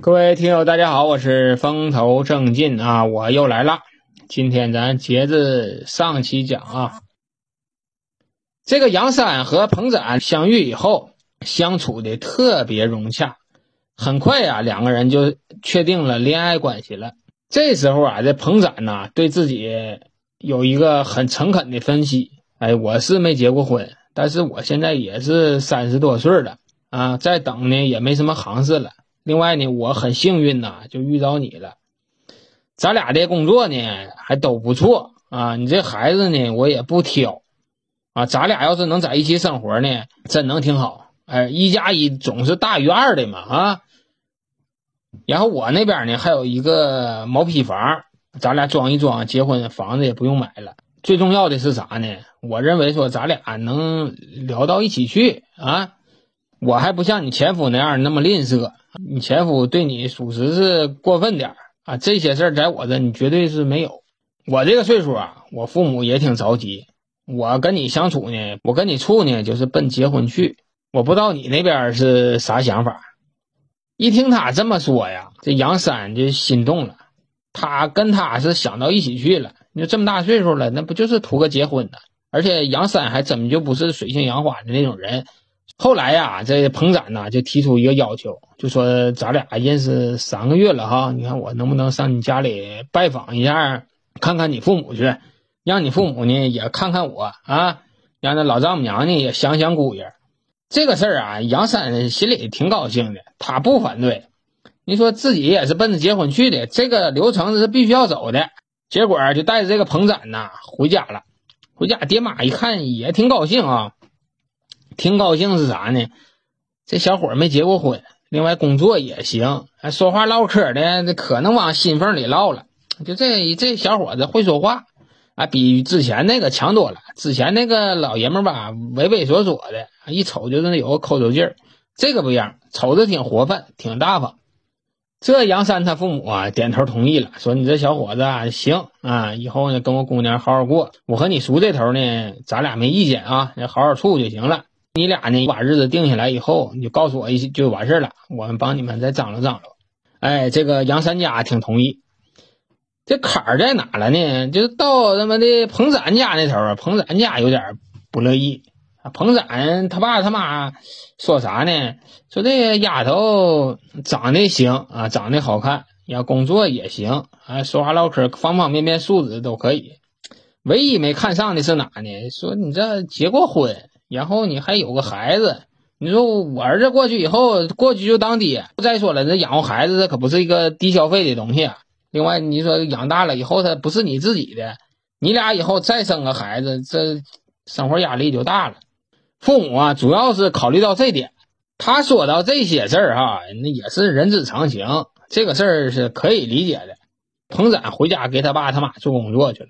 各位听友，大家好，我是风头正劲啊，我又来了。今天咱接着上期讲啊，这个杨三和彭展相遇以后，相处的特别融洽，很快啊，两个人就确定了恋爱关系了。这时候啊，这彭展呢，对自己有一个很诚恳的分析：哎，我是没结过婚，但是我现在也是三十多岁了啊，再等呢也没什么行市了。另外呢，我很幸运呐，就遇到你了。咱俩的工作呢还都不错啊，你这孩子呢我也不挑啊。咱俩要是能在一起生活呢，真能挺好。哎，一加一总是大于二的嘛啊。然后我那边呢还有一个毛坯房，咱俩装一装，结婚房子也不用买了。最重要的是啥呢？我认为说咱俩能聊到一起去啊。我还不像你前夫那样那么吝啬。你前夫对你属实是过分点啊！这些事儿在我这你绝对是没有。我这个岁数啊，我父母也挺着急。我跟你相处呢，我跟你处呢，就是奔结婚去。我不知道你那边是啥想法。一听他这么说呀，这杨三就心动了。他跟他是想到一起去了。你说这么大岁数了，那不就是图个结婚的？而且杨三还真就不是水性杨花的那种人。后来呀，这彭展呢就提出一个要求，就说咱俩认识三个月了哈，你看我能不能上你家里拜访一下，看看你父母去，让你父母呢也看看我啊，让那老丈母娘呢也想想姑爷。这个事儿啊，杨三心里挺高兴的，他不反对。你说自己也是奔着结婚去的，这个流程是必须要走的。结果就带着这个彭展呐回家了，回家爹妈一看也挺高兴啊。挺高兴是啥呢？这小伙没结过婚，另外工作也行，还说话唠嗑的，可能往心缝里唠了。就这这小伙子会说话，啊，比之前那个强多了。之前那个老爷们吧，畏畏缩缩的，一瞅就是有个抠搜劲儿。这个不一样，瞅着挺活泛，挺大方。这杨三他父母啊，点头同意了，说你这小伙子啊，行啊，以后呢跟我姑娘好好过。我和你叔这头呢，咱俩没意见啊，好好处就行了。你俩呢？把日子定下来以后，你就告诉我一就完事了。我们帮你们再张罗张罗。哎，这个杨三家挺同意。这坎儿在哪了呢？就是到他妈的彭展家那头啊，彭展家有点不乐意。彭展他爸他妈说啥呢？说这丫头长得行啊，长得好看，要工作也行啊，说话唠嗑方方面面素质都可以。唯一没看上的是哪呢？说你这结过婚。然后你还有个孩子，你说我儿子过去以后，过去就当爹。再说了，这养活孩子这可不是一个低消费的东西啊。另外，你说养大了以后，他不是你自己的，你俩以后再生个孩子，这生活压力就大了。父母啊，主要是考虑到这点。他说到这些事儿哈，那也是人之常情，这个事儿是可以理解的。彭展回家给他爸他妈做工作去了。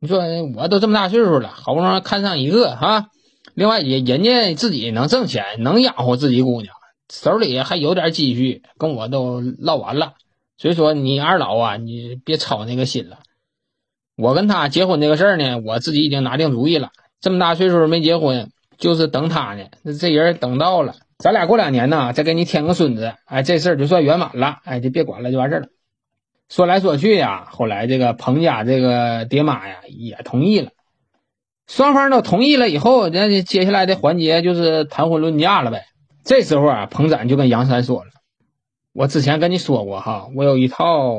你说我都这么大岁数了，好不容易看上一个哈。另外，人人家自己能挣钱，能养活自己姑娘，手里还有点积蓄，跟我都唠完了。所以说，你二老啊，你别操那个心了。我跟他结婚这个事儿呢，我自己已经拿定主意了。这么大岁数没结婚，就是等他呢。那这人等到了，咱俩过两年呢，再给你添个孙子，哎，这事儿就算圆满了。哎，就别管了，就完事儿了。说来说去呀，后来这个彭家这个爹妈呀也同意了。双方都同意了以后，那接下来的环节就是谈婚论嫁了呗。这时候啊，彭展就跟杨三说了：“我之前跟你说过哈，我有一套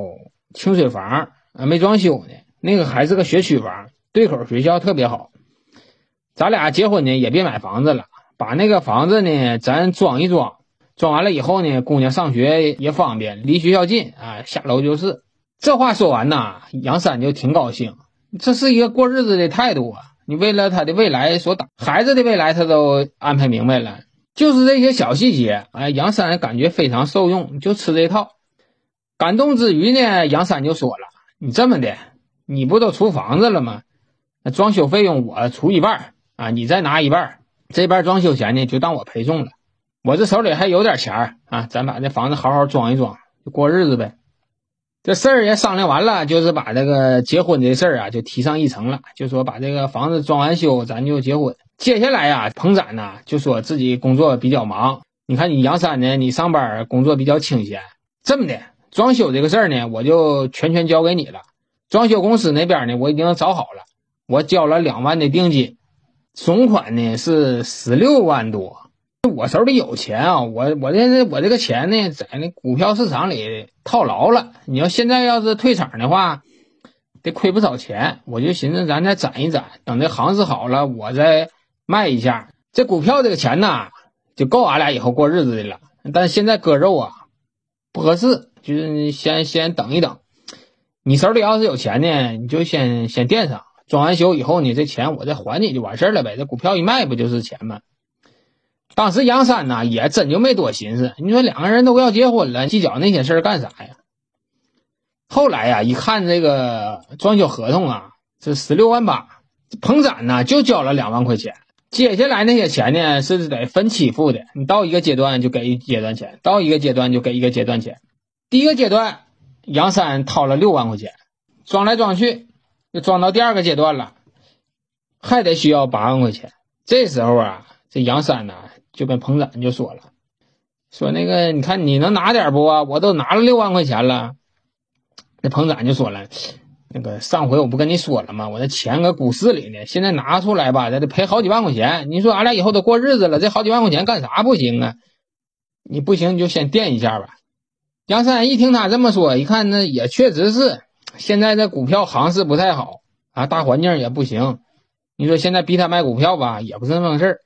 清水房啊，没装修呢，那个还是个学区房，对口学校特别好。咱俩结婚呢，也别买房子了，把那个房子呢，咱装一装，装完了以后呢，姑娘上学也方便，离学校近啊，下楼就是。”这话说完呐，杨三就挺高兴，这是一个过日子的态度啊。你为了他的未来所打孩子的未来，他都安排明白了，就是这些小细节。哎，杨三感觉非常受用，就吃这套。感动之余呢，杨三就说了：“你这么的，你不都出房子了吗？那装修费用我出一半啊，你再拿一半，这边装修钱呢就当我陪送了。我这手里还有点钱啊，咱把这房子好好装一装，就过日子呗。”这事儿也商量完了，就是把这个结婚的事儿啊，就提上议程了。就说把这个房子装完修，咱就结婚。接下来呀，彭展呢就说自己工作比较忙。你看你杨三呢，你上班工作比较清闲，这么的，装修这个事儿呢，我就全权交给你了。装修公司那边呢，我已经找好了，我交了两万的定金，总款呢是十六万多。我手里有钱啊，我我这我这个钱呢，在那股票市场里套牢了。你要现在要是退场的话，得亏不少钱。我就寻思咱再攒一攒，等这行市好了，我再卖一下。这股票这个钱呐，就够俺俩以后过日子的了。但现在割肉啊不合适，就是先先等一等。你手里要是有钱呢，你就先先垫上，装完修以后呢，这钱我再还你就完事儿了呗。这股票一卖不就是钱吗？当时杨三呐也真就没多寻思，你说两个人都要结婚了，计较那些事儿干啥呀？后来呀，一看这个装修合同啊，这十六万八，彭展呢就交了两万块钱，接下来那些钱呢是得分期付的，你到一个阶段就给一阶段钱，到一个阶段就给一个阶段钱。第一个阶段，杨三掏了六万块钱，装来装去，就装到第二个阶段了，还得需要八万块钱。这时候啊，这杨三呢。就跟彭展就说了，说那个你看你能拿点不啊？我都拿了六万块钱了。那彭展就说了，那个上回我不跟你说了吗？我那钱搁股市里呢，现在拿出来吧，这得赔好几万块钱。你说俺俩以后都过日子了，这好几万块钱干啥不行啊？你不行你就先垫一下吧。杨三一听他这么说，一看那也确实是，现在这股票行市不太好啊，大环境也不行。你说现在逼他卖股票吧，也不是那么回事儿。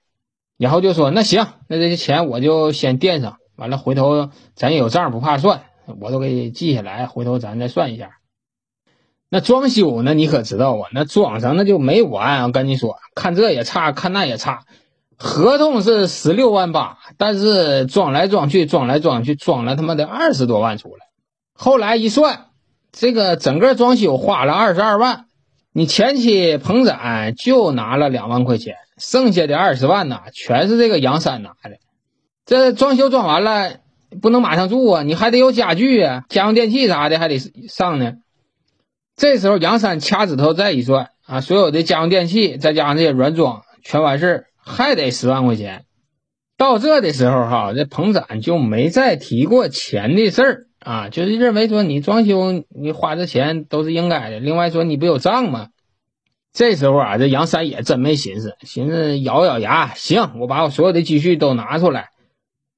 然后就说那行，那这些钱我就先垫上，完了回头咱有账不怕算，我都给记下来，回头咱再算一下。那装修呢，你可知道啊？那装上那就没完，我跟你说，看这也差，看那也差。合同是十六万八，但是装来装去，装来装去，装了他妈的二十多万出来。后来一算，这个整个装修花了二十二万，你前期彭展就拿了两万块钱。剩下的二十万呐，全是这个杨三拿的。这装修装完了，不能马上住啊，你还得有家具啊、家用电器啥的还得上呢。这时候杨三掐指头再一算啊，所有的家用电器再加上这些软装全完事儿，还得十万块钱。到这的时候哈，这彭展就没再提过钱的事儿啊，就是认为说你装修你花这钱都是应该的。另外说你不有账吗？这时候啊，这杨三也真没寻思，寻思咬咬牙，行，我把我所有的积蓄都拿出来，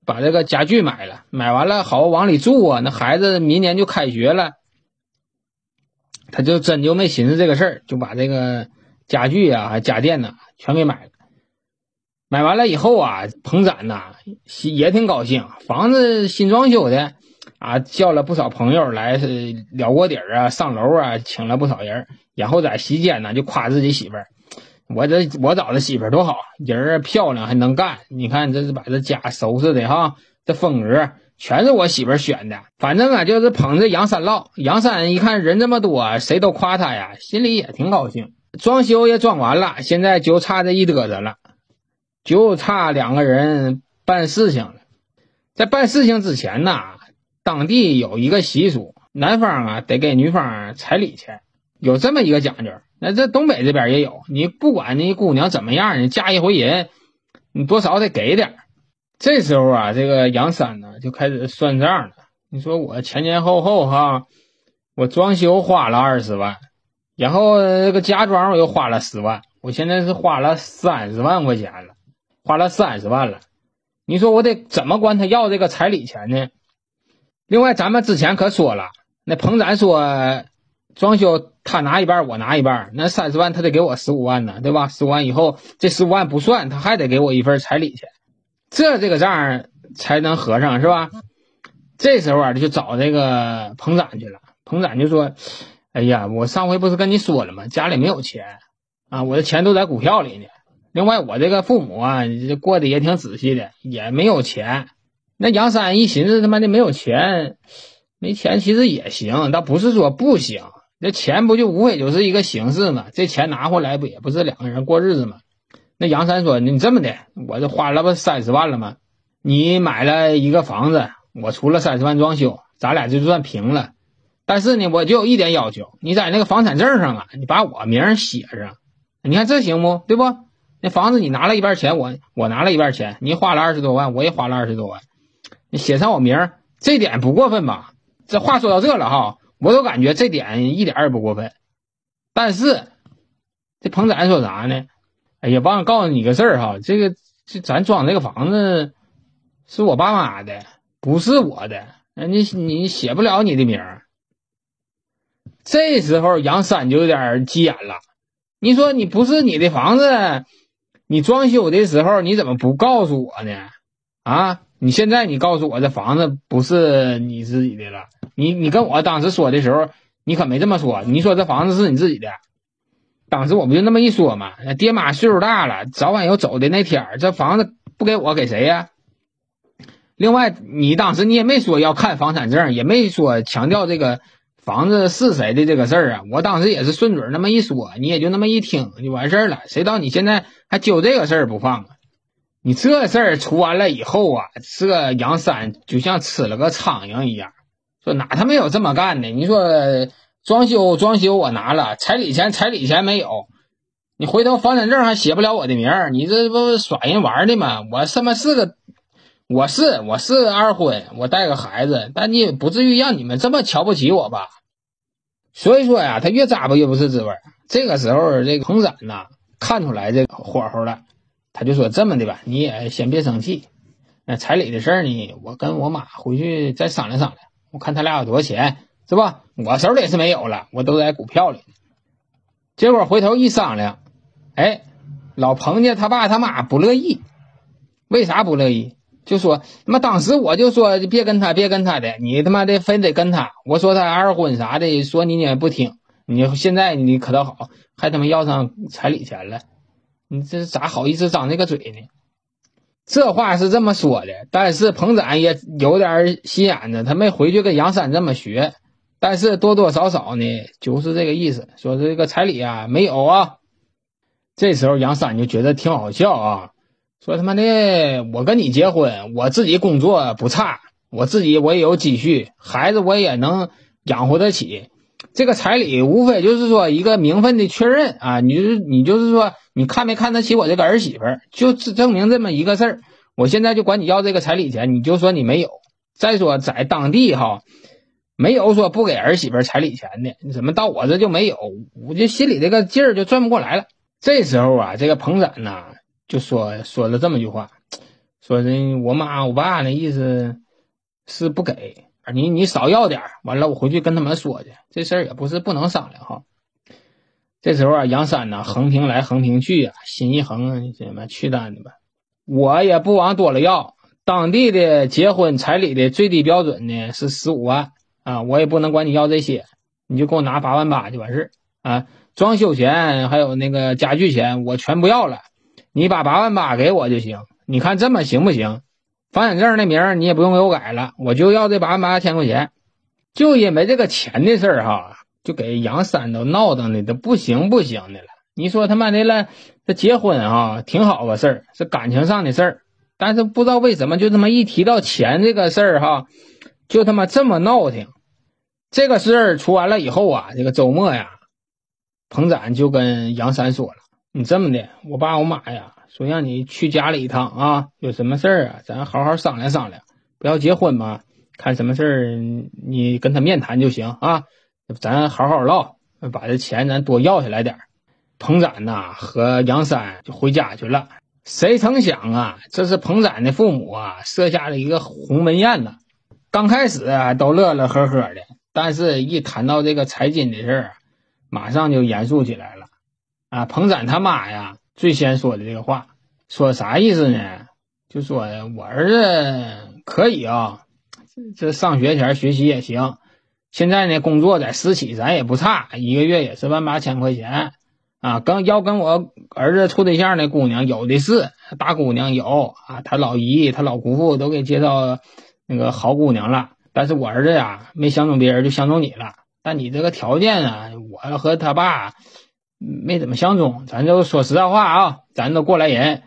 把这个家具买了，买完了好往里住啊。那孩子明年就开学了，他就真就没寻思这个事儿，就把这个家具啊、家电呐全给买了。买完了以后啊，彭展呐也挺高兴，房子新装修的。啊，叫了不少朋友来是撩锅底儿啊，上楼啊，请了不少人。然后在席间呢，就夸自己媳妇儿：“我这我找的媳妇儿多好，人漂亮还能干。你看这是把这家收拾的哈，这风格全是我媳妇儿选的。反正啊，就是捧着杨三唠。杨三一看人这么多，谁都夸他呀，心里也挺高兴。装修也装完了，现在就差这一嘚瑟了，就差两个人办事情了。在办事情之前呢。当地有一个习俗，男方啊得给女方彩礼钱，有这么一个讲究。那这东北这边也有，你不管你姑娘怎么样，你嫁一回人，你多少得给点。这时候啊，这个杨三呢就开始算账了。你说我前前后后哈，我装修花了二十万，然后这个家装我又花了十万，我现在是花了三十万块钱了，花了三十万了。你说我得怎么管他要这个彩礼钱呢？另外，咱们之前可说了，那彭展说装修他拿一半，我拿一半，那三十万他得给我十五万呢，对吧？十五万以后这十五万不算，他还得给我一份彩礼钱，这这个账才能合上，是吧？这时候啊，就找这个彭展去了。彭展就说：“哎呀，我上回不是跟你说了吗？家里没有钱啊，我的钱都在股票里呢。另外，我这个父母啊，过得也挺仔细的，也没有钱。”那杨三一寻思，他妈的没有钱，没钱其实也行，倒不是说不行。那钱不就无非就是一个形式嘛？这钱拿回来不也不是两个人过日子吗？那杨三说：“你这么的，我这花了不三十万了吗？你买了一个房子，我出了三十万装修，咱俩就算平了。但是呢，我就有一点要求，你在那个房产证上啊，你把我名写上。你看这行不？对不？那房子你拿了一半钱，我我拿了一半钱，你花了二十多万，我也花了二十多万。你写上我名，这点不过分吧？这话说到这了哈，我都感觉这点一点也不过分。但是这彭展说啥呢？哎呀，忘了告诉你个事儿哈，这个这咱装这个房子是我爸妈的，不是我的，你你写不了你的名儿。这时候杨三就有点急眼了，你说你不是你的房子，你装修的时候你怎么不告诉我呢？啊，你现在你告诉我这房子不是你自己的了，你你跟我当时说的时候，你可没这么说，你说这房子是你自己的。当时我不就那么一说嘛，爹妈岁数大了，早晚要走的那天儿，这房子不给我给谁呀？另外，你当时你也没说要看房产证，也没说强调这个房子是谁的这个事儿啊。我当时也是顺嘴那么一说，你也就那么一听就完事儿了。谁道你现在还揪这个事儿不放啊？你这事儿出完了以后啊，这杨三就像吃了个苍蝇一样，说哪他妈有这么干的？你说。装修装修我拿了，彩礼钱彩礼钱没有，你回头房产证还写不了我的名儿，你这不耍人玩的吗？我他妈是个，我是我是二婚，我带个孩子，但你也不至于让你们这么瞧不起我吧？所以说呀，他越咂巴越不是滋味。这个时候，这个彭展呐看出来这个火候了，他就说这么的吧，你也先别生气，那彩礼的事儿呢，我跟我妈回去再商量商量，我看他俩有多少钱。是吧？我手里是没有了，我都在股票里。结果回头一商量，哎，老彭家他爸他妈不乐意。为啥不乐意？就说他妈当时我就说别跟他，别跟他的，你他妈的非得跟他。我说他二婚啥的，说你也不听。你现在你可倒好，还他妈要上彩礼钱了。你这咋好意思张这个嘴呢？这话是这么说的，但是彭展也有点心眼子，他没回去跟杨三这么学。但是多多少少呢，就是这个意思，说这个彩礼啊没有啊。这时候杨三就觉得挺好笑啊，说他妈的，我跟你结婚，我自己工作不差，我自己我也有积蓄，孩子我也能养活得起。这个彩礼无非就是说一个名分的确认啊，你就是你就是说你看没看得起我这个儿媳妇儿，就证明这么一个事儿。我现在就管你要这个彩礼钱，你就说你没有。再说在当地哈。没有说不给儿媳妇彩礼钱的，你怎么到我这就没有？我这心里这个劲儿就转不过来了。这时候啊，这个彭展呐就说说了这么句话，说的我妈我爸那意思是不给你，你少要点完了我回去跟他们说去。这事儿也不是不能商量哈。这时候啊，杨三呢横平来横平去啊，心一横，什么去单的吧，我也不往多了要。当地的结婚彩礼的最低标准呢是十五万。啊，我也不能管你要这些，你就给我拿八万八就完事儿啊！装修钱还有那个家具钱，我全不要了，你把八万八给我就行。你看这么行不行？房产证那名你也不用给我改了，我就要这八万八千块钱。就因为这个钱的事儿哈，就给杨三都闹腾的都不行不行的了。你说他妈的了，这结婚啊挺好个事儿，是感情上的事儿，但是不知道为什么就这么一提到钱这个事儿哈。就他妈这么闹腾，这个事儿出完了以后啊，这个周末呀，彭展就跟杨三说了：“你这么的，我爸我妈呀，说让你去家里一趟啊，有什么事儿啊，咱好好商量商量，不要结婚嘛，看什么事儿你跟他面谈就行啊，咱好好唠，把这钱咱多要下来点儿彭展呐和杨三就回家去了。谁成想啊，这是彭展的父母啊设下了一个鸿门宴呐。刚开始啊，都乐乐呵呵的，但是一谈到这个财金的事儿，马上就严肃起来了。啊，彭展他妈呀，最先说的这个话，说啥意思呢？就说我儿子可以啊，这上学前学习也行，现在呢工作在私企，咱也不差，一个月也是万八千块钱。啊，跟要跟我儿子处对象那姑娘有的是，大姑娘有啊，他老姨、他老姑父都给介绍。那个好姑娘了，但是我儿子呀没相中别人，就相中你了。但你这个条件啊，我和他爸没怎么相中。咱就说实在话啊，咱都过来人，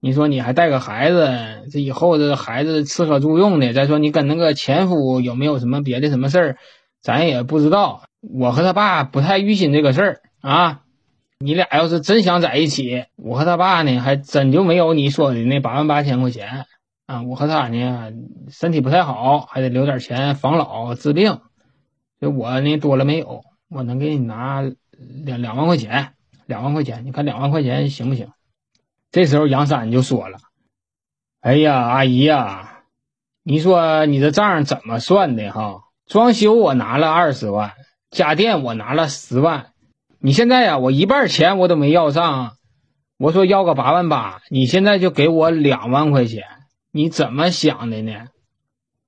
你说你还带个孩子，这以后这孩子吃喝住用的，再说你跟那个前夫有没有什么别的什么事儿，咱也不知道。我和他爸不太预心这个事儿啊。你俩要是真想在一起，我和他爸呢还真就没有你说的那八万八千块钱。啊，我和他呢身体不太好，还得留点钱防老治病。这我呢多了没有，我能给你拿两两万块钱，两万块钱，你看两万块钱行不行？这时候杨三就说了：“哎呀，阿姨呀，你说你这账怎么算的哈？装修我拿了二十万，家电我拿了十万，你现在呀，我一半钱我都没要上，我说要个八万八，你现在就给我两万块钱。”你怎么想的呢？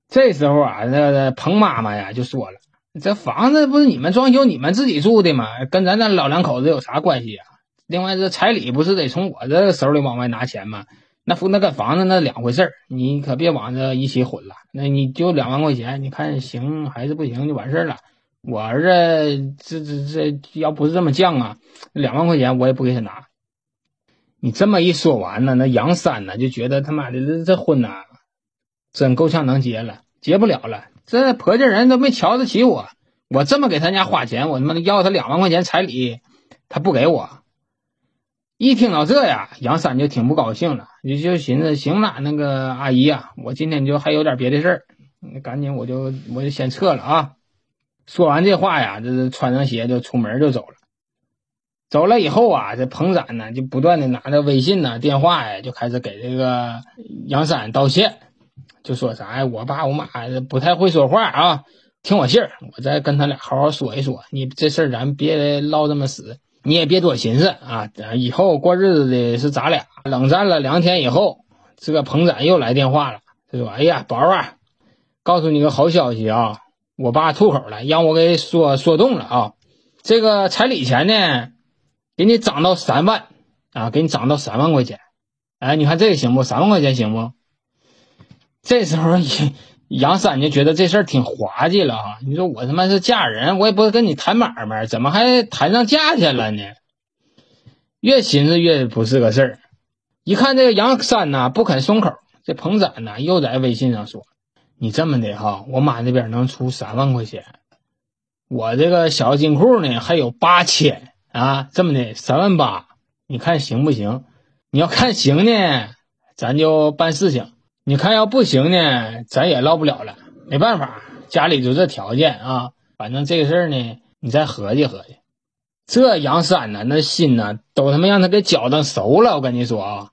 这时候啊，那个彭妈妈呀就说了：“这房子不是你们装修、你们自己住的吗？跟咱那老两口子有啥关系啊？另外，这彩礼不是得从我这手里往外拿钱吗？那那跟房子那两回事儿，你可别往这一起混了。那你就两万块钱，你看行还是不行就完事儿了。我儿子这这这要不是这么犟啊，两万块钱我也不给他拿。”你这么一说完呢，那杨三呢就觉得他妈的这这婚呐，真够呛能结了，结不了了。这婆家人都没瞧得起我，我这么给他家花钱，我他妈要他两万块钱彩礼，他不给我。一听到这呀，杨三就挺不高兴了，就就寻思行了，那个阿姨呀，我今天就还有点别的事儿，赶紧我就我就先撤了啊。说完这话呀，这是穿上鞋就出门就走了。走了以后啊，这彭展呢就不断的拿着微信呢、电话呀，就开始给这个杨三道歉，就说啥呀，我爸我妈不太会说话啊，听我信儿，我再跟他俩好好说一说。你这事儿咱别唠这么死，你也别多寻思啊。以后过日子的是咱俩。冷战了两天以后，这个彭展又来电话了，他说：“哎呀，宝儿啊，告诉你个好消息啊，我爸吐口了，让我给说说动了啊，这个彩礼钱呢。”给你涨到三万啊！给你涨到三万块钱，哎，你看这个行不？三万块钱行不？这时候杨三就觉得这事儿挺滑稽了哈。你说我他妈是嫁人，我也不是跟你谈买卖，怎么还谈上价钱了呢？越寻思越不是个事儿。一看这个杨三呐不肯松口，这彭展呢又在微信上说：“你这么的哈，我妈那边能出三万块钱，我这个小金库呢还有八千。”啊，这么的三万八，你看行不行？你要看行呢，咱就办事情；你看要不行呢，咱也唠不了了。没办法，家里就这条件啊。反正这个事儿呢，你再合计合计。这杨三呢，那心呢，都他妈让他给搅腾熟了。我跟你说啊，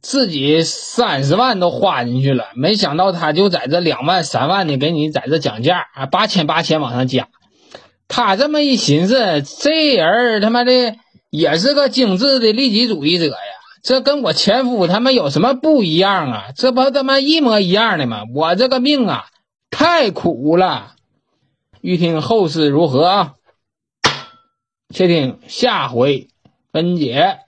自己三十万都花进去了，没想到他就在这两万三万的给你在这讲价啊，八千八千往上加。他这么一寻思，这人他妈的也是个精致的利己主义者呀！这跟我前夫他妈有什么不一样啊？这不他妈一模一样的吗？我这个命啊，太苦了！欲听后事如何啊？且听下回分解。